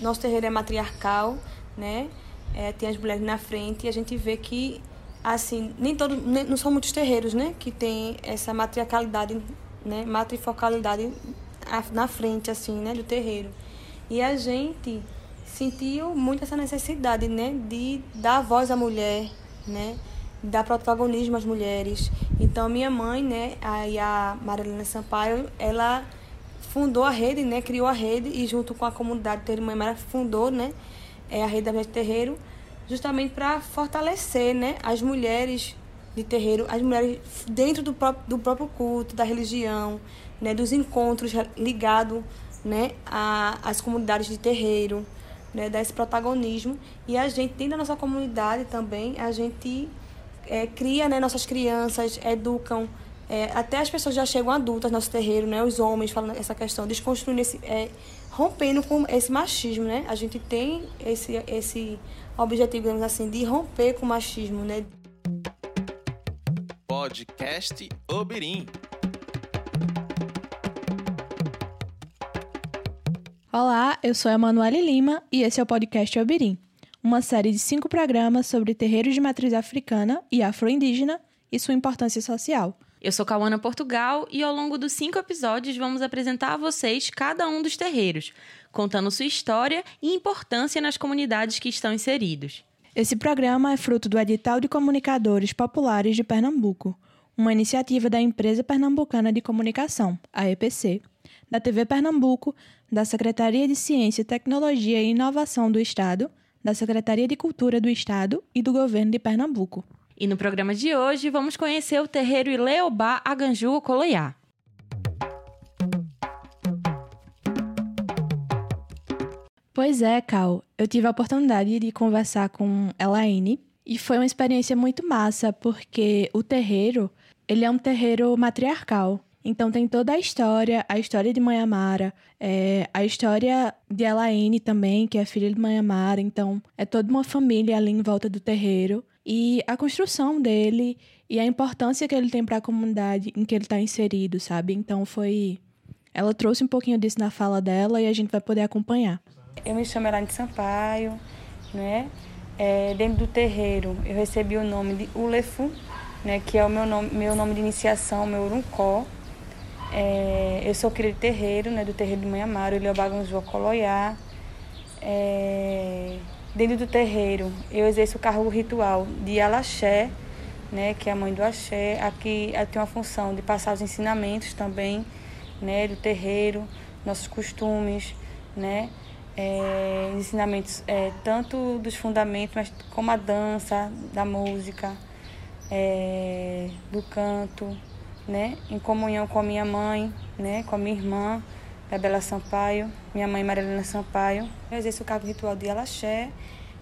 nosso terreiro é matriarcal, né? É, tem as mulheres na frente e a gente vê que assim nem todos não são muitos terreiros né que tem essa matriarcalidade né matrifocalidade na frente assim né do terreiro e a gente sentiu muito essa necessidade né de dar voz à mulher né dar protagonismo às mulheres então minha mãe né aí a Marilena Sampaio ela fundou a rede né? Criou a rede e junto com a comunidade Terreiro fundou né? É a rede da Mulher Terreiro justamente para fortalecer né, as mulheres de terreiro, as mulheres dentro do próprio, do próprio culto, da religião, né, dos encontros ligados né, às comunidades de terreiro, né, desse protagonismo. E a gente, dentro da nossa comunidade também, a gente é, cria né, nossas crianças, educam. É, até as pessoas já chegam adultas no nosso terreiro, né, os homens falando essa questão, desconstruindo esse. É, rompendo com esse machismo, né? A gente tem esse, esse objetivo, digamos assim, de romper com o machismo, né? Podcast Obirim. Olá, eu sou a Emanuele Lima e esse é o podcast Obirim, uma série de cinco programas sobre terreiros de matriz africana e afro-indígena e sua importância social. Eu sou Cauana Portugal e ao longo dos cinco episódios vamos apresentar a vocês cada um dos terreiros, contando sua história e importância nas comunidades que estão inseridos. Esse programa é fruto do Edital de Comunicadores Populares de Pernambuco, uma iniciativa da Empresa Pernambucana de Comunicação, a EPC, da TV Pernambuco, da Secretaria de Ciência, Tecnologia e Inovação do Estado, da Secretaria de Cultura do Estado e do Governo de Pernambuco. E no programa de hoje vamos conhecer o terreiro Ileobá Aganju Coloiá. Pois é, Cal. Eu tive a oportunidade de conversar com Elaine e foi uma experiência muito massa, porque o terreiro, ele é um terreiro matriarcal. Então tem toda a história, a história de Mãe Amara, é, a história de Elaine também, que é filha de Mãe Amara. Então é toda uma família ali em volta do terreiro e a construção dele e a importância que ele tem para a comunidade em que ele está inserido, sabe? Então foi. Ela trouxe um pouquinho disso na fala dela e a gente vai poder acompanhar. Eu me chamo Elaine Sampaio, né? É, dentro do terreiro eu recebi o nome de Ulefu, né? Que é o meu nome, meu nome de iniciação, meu uruncó. É, eu sou de terreiro, né? Do terreiro de Mãe Amaro, Iliobaganzua Coloiá. É, Dentro do terreiro, eu exerço o cargo ritual de Alaxé, né, que é a mãe do axé. Aqui eu tenho a função de passar os ensinamentos também, né, do terreiro, nossos costumes, né, é, ensinamentos é, tanto dos fundamentos, mas como a dança, da música, é, do canto, né, em comunhão com a minha mãe, né, com a minha irmã, Bela Sampaio, minha mãe Marilena Sampaio. Eu exerço o cargo ritual de Alaxé.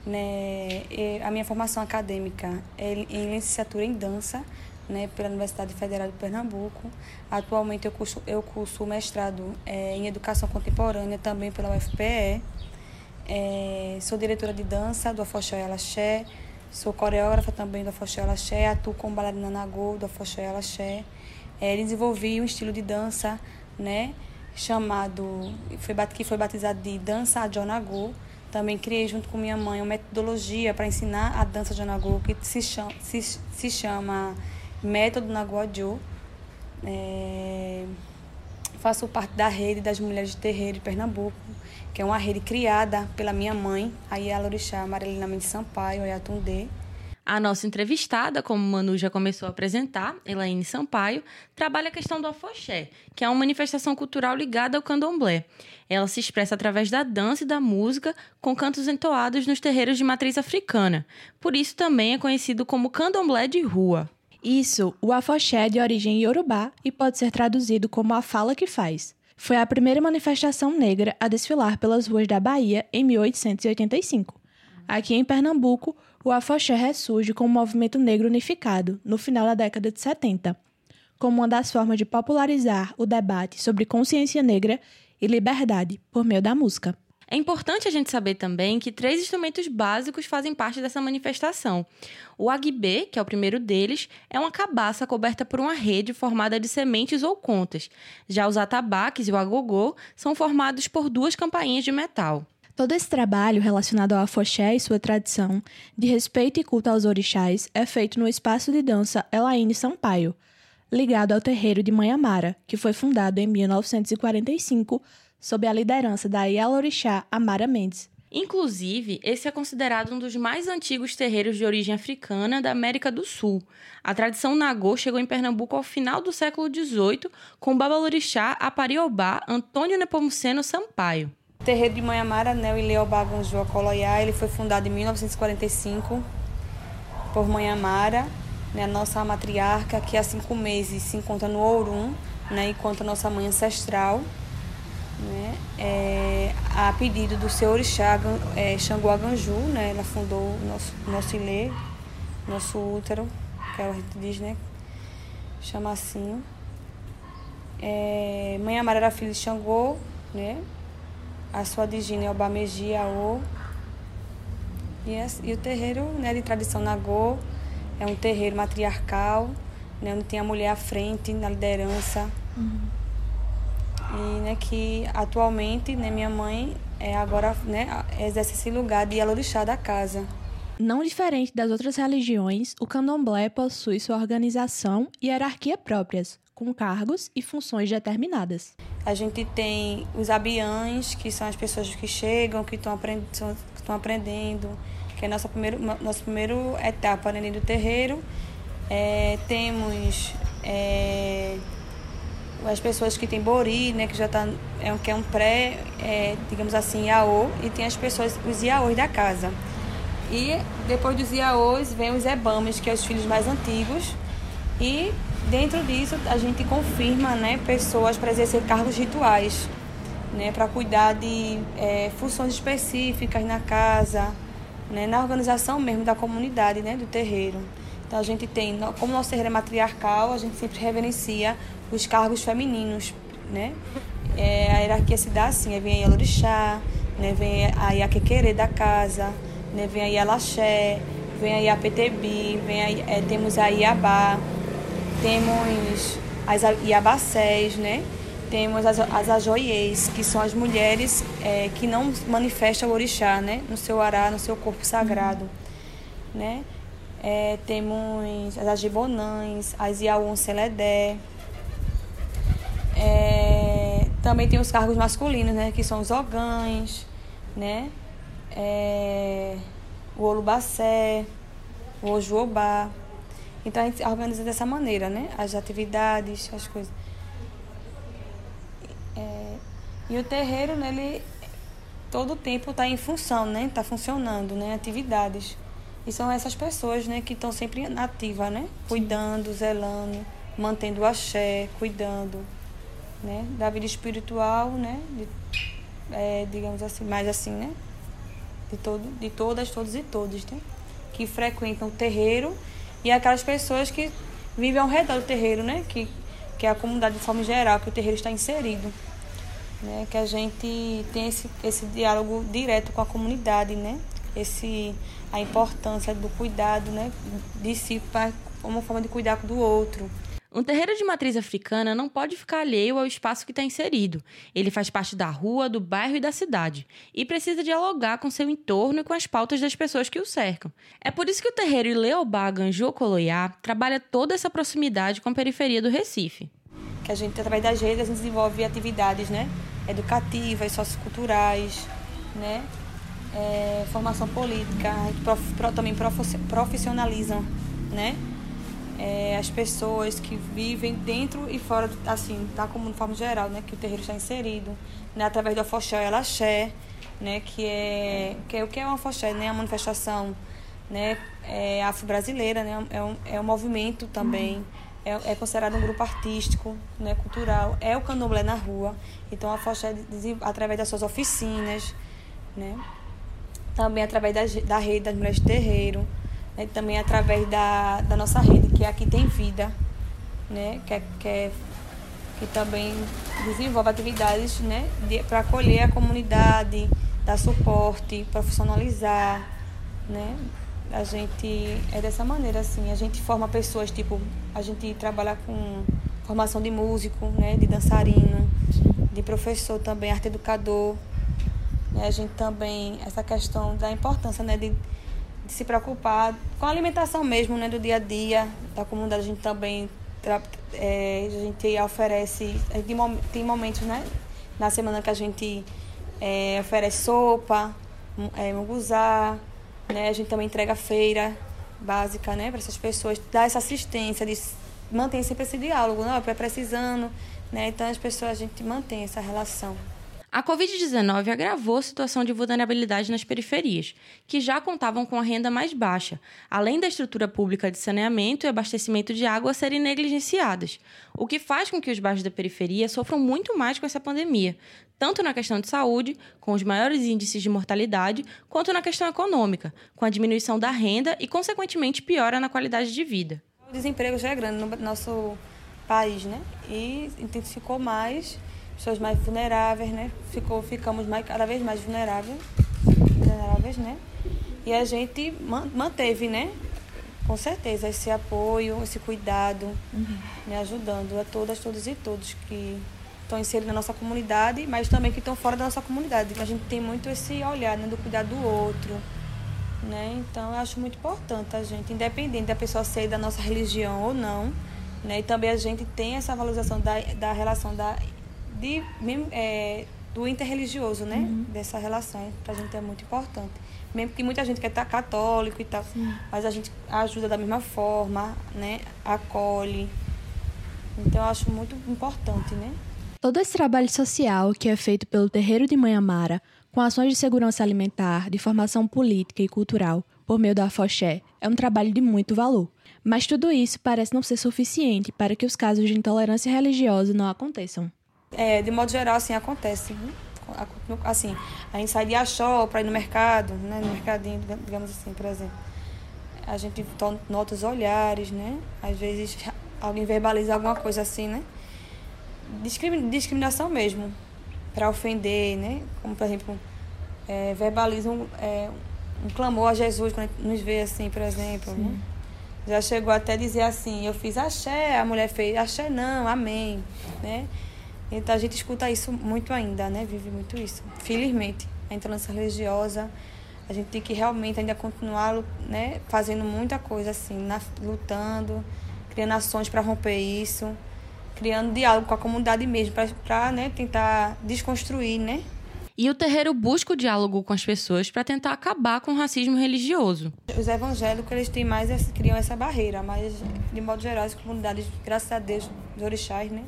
Né, a minha formação acadêmica é em licenciatura em dança né, pela Universidade Federal de Pernambuco. Atualmente eu curso, eu curso mestrado é, em Educação Contemporânea também pela UFPE. É, sou diretora de dança do Afoxé Alaxé. Sou coreógrafa também do Afoxé Alaxé. Atuo como bailarina Nagô do Afoxé Alaxé. É, desenvolvi um estilo de dança, né? Chamado, foi, que foi batizado de Dança Adjonagô. Também criei junto com minha mãe uma metodologia para ensinar a dança Adjonagô, que se chama, se, se chama Método Naguadjô. É, faço parte da rede das mulheres de terreiro de Pernambuco, que é uma rede criada pela minha mãe, a Ialorixá Marilena Mendes Sampaio, Ayatundê. A nossa entrevistada, como Manu já começou a apresentar, Elaine Sampaio, trabalha a questão do afoxé, que é uma manifestação cultural ligada ao candomblé. Ela se expressa através da dança e da música, com cantos entoados nos terreiros de matriz africana. Por isso também é conhecido como candomblé de rua. Isso, o afoxé é de origem iorubá e pode ser traduzido como a fala que faz. Foi a primeira manifestação negra a desfilar pelas ruas da Bahia em 1885. Aqui em Pernambuco, o afoxé ressurge como um movimento negro unificado no final da década de 70, como uma das formas de popularizar o debate sobre consciência negra e liberdade por meio da música. É importante a gente saber também que três instrumentos básicos fazem parte dessa manifestação. O aguibê, que é o primeiro deles, é uma cabaça coberta por uma rede formada de sementes ou contas. Já os atabaques e o agogô são formados por duas campainhas de metal. Todo esse trabalho relacionado ao afoxé e sua tradição, de respeito e culto aos orixás, é feito no espaço de dança Elaine Sampaio, ligado ao terreiro de Mãe Amara, que foi fundado em 1945 sob a liderança da Yalorixá Amara Mendes. Inclusive, esse é considerado um dos mais antigos terreiros de origem africana da América do Sul. A tradição Nagô chegou em Pernambuco ao final do século XVIII com o babalorixá Apariobá Antônio Nepomuceno Sampaio. O terreiro de Manhamara, né, o Ileobá Ganjua Coloiá, ele foi fundado em 1945 por Manhamara, né, a nossa matriarca, que há cinco meses se encontra no Ourum, né, enquanto a nossa mãe ancestral, né, é, a pedido do seu orixá é, né, ela fundou o nosso, nosso ilê, nosso útero, que a gente diz, né, chama assim. É, Mãe Amara era filha de Xangô, né, a sua digina é o Aô. E, e o terreiro né, de tradição Nagô é um terreiro matriarcal, né, onde tem a mulher à frente, na liderança. Uhum. E né, que atualmente né, minha mãe é agora né, exerce esse lugar de alorixá da casa. Não diferente das outras religiões, o candomblé possui sua organização e hierarquia próprias, com cargos e funções determinadas. A gente tem os abiães, que são as pessoas que chegam, que estão estão aprendendo que é a nossa primeira, nossa primeira etapa dentro do terreiro. É, temos é, as pessoas que têm bori, né, que já tá, é, que é um pré, é, digamos assim, iaô, e tem as pessoas, os iaôs da casa. E depois dos iaôs vem os ebames, que são é os filhos mais antigos, e Dentro disso, a gente confirma né, pessoas para exercer cargos rituais, né, para cuidar de é, funções específicas na casa, né, na organização mesmo da comunidade, né, do terreiro. Então a gente tem, como nosso terreiro é matriarcal, a gente sempre reverencia os cargos femininos, né? É, a hierarquia se dá assim, aí vem a Lorixá, né, vem a Iaquequerê da casa, né, vem a Ialaxé, vem a Iapetebi, vem a, é, temos a Iabá, temos as Iabacés, né? Temos as, as ajoiês, que são as mulheres é, que não manifestam o orixá, né? No seu ará, no seu corpo sagrado, uhum. né? É, temos as agibonãs, as Iauon Celedé. É, também tem os cargos masculinos, né? Que são os ogães, né? É, o Olubacé, o Ojuobá. Então a gente organiza dessa maneira, né? As atividades, as coisas. É, e o terreiro, né, ele todo o tempo está em função, né? Está funcionando, né? Atividades. E são essas pessoas, né, que estão sempre nativas, né? Cuidando, zelando, mantendo o axé, cuidando, né? Da vida espiritual, né? De, é, digamos assim, mais assim, né? De, todo, de todas, todos e todos, né? Que frequentam o terreiro e aquelas pessoas que vivem ao redor do terreiro, né? Que, que é a comunidade de forma geral, que o terreiro está inserido. Né? Que a gente tem esse, esse diálogo direto com a comunidade, né? Esse, a importância do cuidado, né? De si para uma forma de cuidar do outro. Um terreiro de matriz africana não pode ficar alheio ao espaço que está inserido. Ele faz parte da rua, do bairro e da cidade, e precisa dialogar com seu entorno e com as pautas das pessoas que o cercam. É por isso que o terreiro Ileobá Ganju Coloiá trabalha toda essa proximidade com a periferia do Recife. Que a gente, através das redes, a gente desenvolve atividades né, educativas, socioculturais, né, é, formação política, prof, pro, também profissionaliza, né? É, as pessoas que vivem dentro e fora, assim, da comunidade de forma geral, né, que o terreiro está inserido, né, através do Afoxé e Alaxé, né, que é, que é o que é o Afoxé, né, a manifestação né, é, afro-brasileira, né, é um, é um movimento também, é, é considerado um grupo artístico, né, cultural, é o candomblé na rua, então a Afoxé, através das suas oficinas, né, também através da, da rede das mulheres de terreiro, né, também através da, da nossa rede, que é Aqui Tem Vida, né, que, que, que também desenvolve atividades né, para acolher a comunidade, dar suporte, profissionalizar. Né? A gente é dessa maneira, assim, a gente forma pessoas, tipo, a gente trabalha com formação de músico, né, de dançarino, de professor também, arte educador, Né? A gente também, essa questão da importância né, de, de se preocupar com a alimentação mesmo, né, do dia a dia da comunidade. A gente também é, a gente oferece, tem momentos né, na semana que a gente é, oferece sopa, é, munguzá, né? A gente também entrega feira básica, né, para essas pessoas, dar essa assistência, de manter sempre esse diálogo, não, é precisando, né? Então as pessoas a gente mantém essa relação. A Covid-19 agravou a situação de vulnerabilidade nas periferias, que já contavam com a renda mais baixa, além da estrutura pública de saneamento e abastecimento de água serem negligenciadas, o que faz com que os bairros da periferia sofram muito mais com essa pandemia, tanto na questão de saúde, com os maiores índices de mortalidade, quanto na questão econômica, com a diminuição da renda e, consequentemente, piora na qualidade de vida. O desemprego já é grande no nosso país, né? E intensificou mais pessoas mais vulneráveis, né? Ficou, ficamos mais, cada vez mais vulneráveis, vulneráveis, né? E a gente manteve, né? Com certeza, esse apoio, esse cuidado, uhum. né? ajudando a todas, todos e todos que estão inseridos na nossa comunidade, mas também que estão fora da nossa comunidade. A gente tem muito esse olhar né? do cuidar do outro. Né? Então, eu acho muito importante a gente, independente da pessoa ser da nossa religião ou não, né? e também a gente tem essa valorização da, da relação da de, é, do interreligioso, né? Uhum. Dessa relação. Pra gente é muito importante. Mesmo que muita gente quer estar católico e tal, Sim. mas a gente ajuda da mesma forma, né? Acolhe. Então eu acho muito importante, né? Todo esse trabalho social que é feito pelo Terreiro de Manhamara, com ações de segurança alimentar, de formação política e cultural, por meio da Foché, é um trabalho de muito valor. Mas tudo isso parece não ser suficiente para que os casos de intolerância religiosa não aconteçam. É, de modo geral, assim, acontece. Né? Assim, a gente sai de achó para ir no mercado, né? No mercadinho, digamos assim, por exemplo. A gente nota os olhares, né? Às vezes alguém verbaliza alguma coisa assim, né? Discriminação mesmo, para ofender, né? Como, por exemplo, é, verbaliza um, é, um clamor a Jesus quando nos vê assim, por exemplo, né? Já chegou até a dizer assim, eu fiz axé, a mulher fez axé não, amém, né? Então a gente escuta isso muito ainda, né? Vive muito isso. Felizmente, a intolerância religiosa, a gente tem que realmente ainda continuar, né, fazendo muita coisa assim, na, lutando, criando ações para romper isso, criando diálogo com a comunidade mesmo, para né, tentar desconstruir, né? E o terreiro busca o diálogo com as pessoas para tentar acabar com o racismo religioso. Os evangélicos, eles têm mais, criam essa barreira, mas de modo geral, as comunidades, graças a Deus, os orixás, né?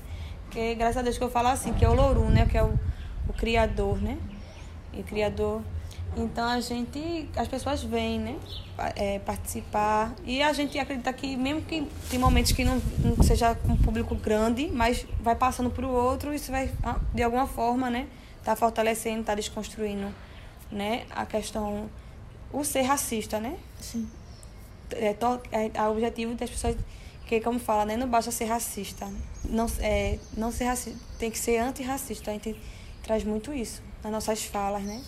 Porque, graças a Deus que eu falo assim, que é o Lorum, né? Que é o, o criador, né? E o criador. Então a gente, as pessoas vêm, né? É, participar. E a gente acredita que, mesmo que tem momentos que não, não seja um público grande, mas vai passando para o outro, isso vai, ah, de alguma forma, né? Tá fortalecendo, tá desconstruindo, né? A questão, o ser racista, né? Sim. É, to, é, o objetivo das pessoas porque, como fala, né, não basta ser racista. Não, é, não ser racista, tem que ser antirracista. A gente traz muito isso nas nossas falas, né?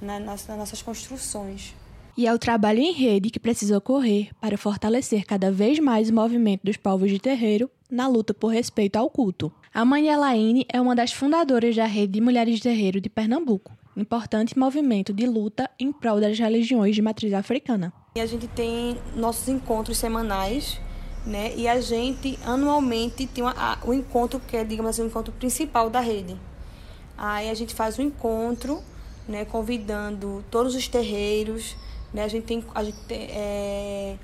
nas, nas nossas construções. E é o trabalho em rede que precisa ocorrer para fortalecer cada vez mais o movimento dos povos de terreiro na luta por respeito ao culto. A mãe Elaine é uma das fundadoras da Rede de Mulheres de Terreiro de Pernambuco, importante movimento de luta em prol das religiões de matriz africana. E a gente tem nossos encontros semanais né? E a gente anualmente tem o encontro que é, digamos assim, o encontro principal da rede. Aí a gente faz um encontro, né, convidando todos os terreiros, né? A gente tem, a gente tem, é,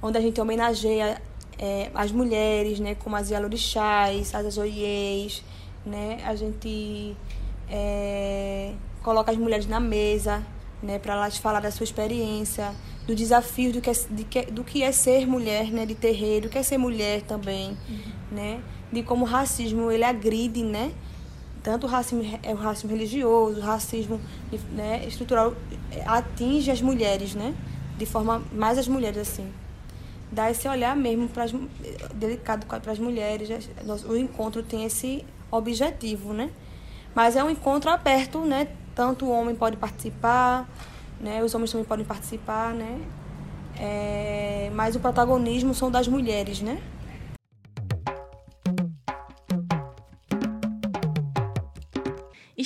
onde a gente homenageia é, as mulheres, né, como as Yalorixás, as Azoiês, né? A gente é, coloca as mulheres na mesa, né, para elas falar da sua experiência, do desafio do que, é, de que, do que é ser mulher, né, de terreiro, que é ser mulher também, uhum. né, de como o racismo ele agride, né, tanto o racismo, é o racismo religioso, o racismo né, estrutural atinge as mulheres, né, de forma mais as mulheres assim, dá esse olhar mesmo para delicado para as mulheres, o encontro tem esse objetivo, né, mas é um encontro aberto, né, tanto o homem pode participar né? Os homens também podem participar, né? É, mas o protagonismo são das mulheres, né?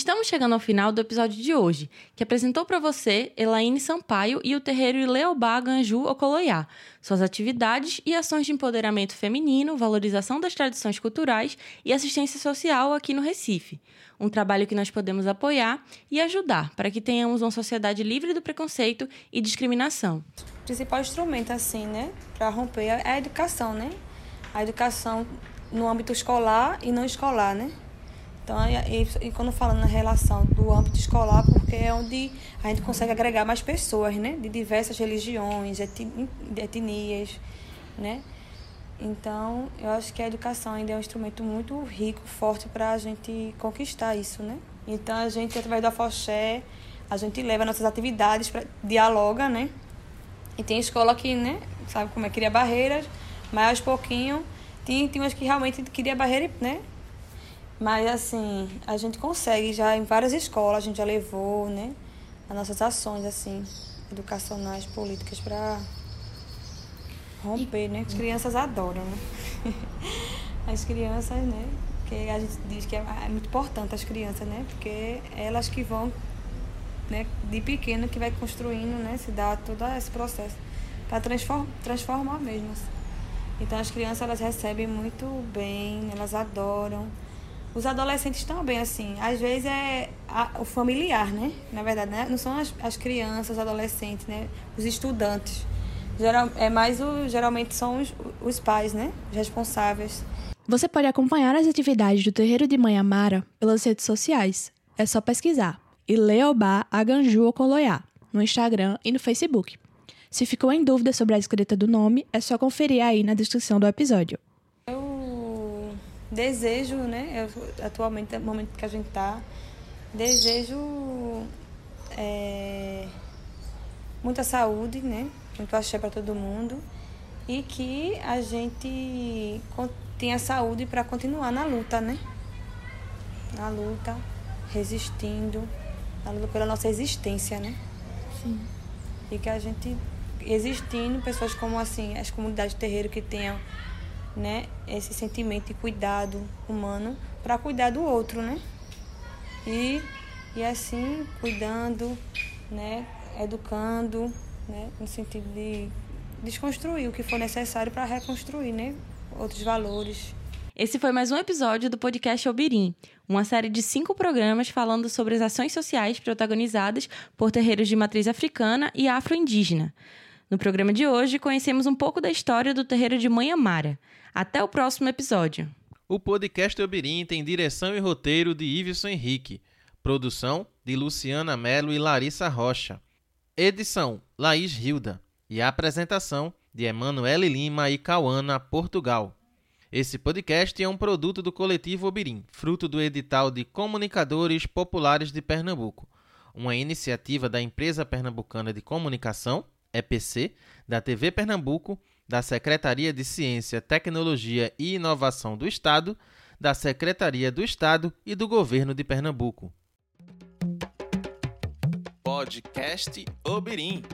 Estamos chegando ao final do episódio de hoje, que apresentou para você Elaine Sampaio e o terreiro Ileobá Ganju Ocoloiá, suas atividades e ações de empoderamento feminino, valorização das tradições culturais e assistência social aqui no Recife. Um trabalho que nós podemos apoiar e ajudar para que tenhamos uma sociedade livre do preconceito e discriminação. O principal instrumento, assim, né, para romper é a educação, né? A educação no âmbito escolar e não escolar, né? Então, e, e, quando falando na relação do âmbito escolar, porque é onde a gente consegue agregar mais pessoas, né? De diversas religiões, etnias, né? Então, eu acho que a educação ainda é um instrumento muito rico, forte para a gente conquistar isso, né? Então, a gente, através da Foché, a gente leva nossas atividades, pra, dialoga, né? E tem escola que, né, sabe como é, cria barreiras, mas aos pouquinho, tem, tem umas que realmente cria barreira, né? Mas, assim, a gente consegue já em várias escolas, a gente já levou, né? As nossas ações, assim, educacionais, políticas para romper, né? As crianças adoram, né? As crianças, né? Porque a gente diz que é, é muito importante as crianças, né? Porque elas que vão, né? De pequeno que vai construindo, né? Se dá todo esse processo para transform, transformar mesmo. Assim. Então as crianças elas recebem muito bem, elas adoram. Os adolescentes também, assim, às vezes é a, o familiar, né? Na verdade, né? não são as, as crianças, os adolescentes, né? Os estudantes. Geral, é mais o, geralmente são os, os pais, né? Os responsáveis. Você pode acompanhar as atividades do Terreiro de Mãe Amara pelas redes sociais. É só pesquisar. Ileobá Aganju Ocoloiá, no Instagram e no Facebook. Se ficou em dúvida sobre a escrita do nome, é só conferir aí na descrição do episódio desejo, né? Eu, atualmente, no momento que a gente está, desejo é, muita saúde, né? Muito axé para todo mundo e que a gente tenha saúde para continuar na luta, né? Na luta, resistindo, na luta pela nossa existência, né? Sim. E que a gente existindo, pessoas como assim, as comunidades de terreiro que tenham né, esse sentimento de cuidado humano para cuidar do outro, né? E, e assim, cuidando, né, educando, né, no sentido de desconstruir o que for necessário para reconstruir, né, outros valores. Esse foi mais um episódio do podcast Obirim, uma série de cinco programas falando sobre as ações sociais protagonizadas por terreiros de matriz africana e afro-indígena. No programa de hoje, conhecemos um pouco da história do terreiro de Mãe Amara. Até o próximo episódio. O podcast Obirim tem direção e roteiro de Iveson Henrique. Produção de Luciana Melo e Larissa Rocha. Edição Laís Hilda. E apresentação de Emanuele Lima e Cauana, Portugal. Esse podcast é um produto do coletivo Obirim, fruto do edital de Comunicadores Populares de Pernambuco, uma iniciativa da Empresa Pernambucana de Comunicação, EPC, da TV Pernambuco da Secretaria de Ciência, Tecnologia e Inovação do Estado, da Secretaria do Estado e do Governo de Pernambuco. Podcast Obirim.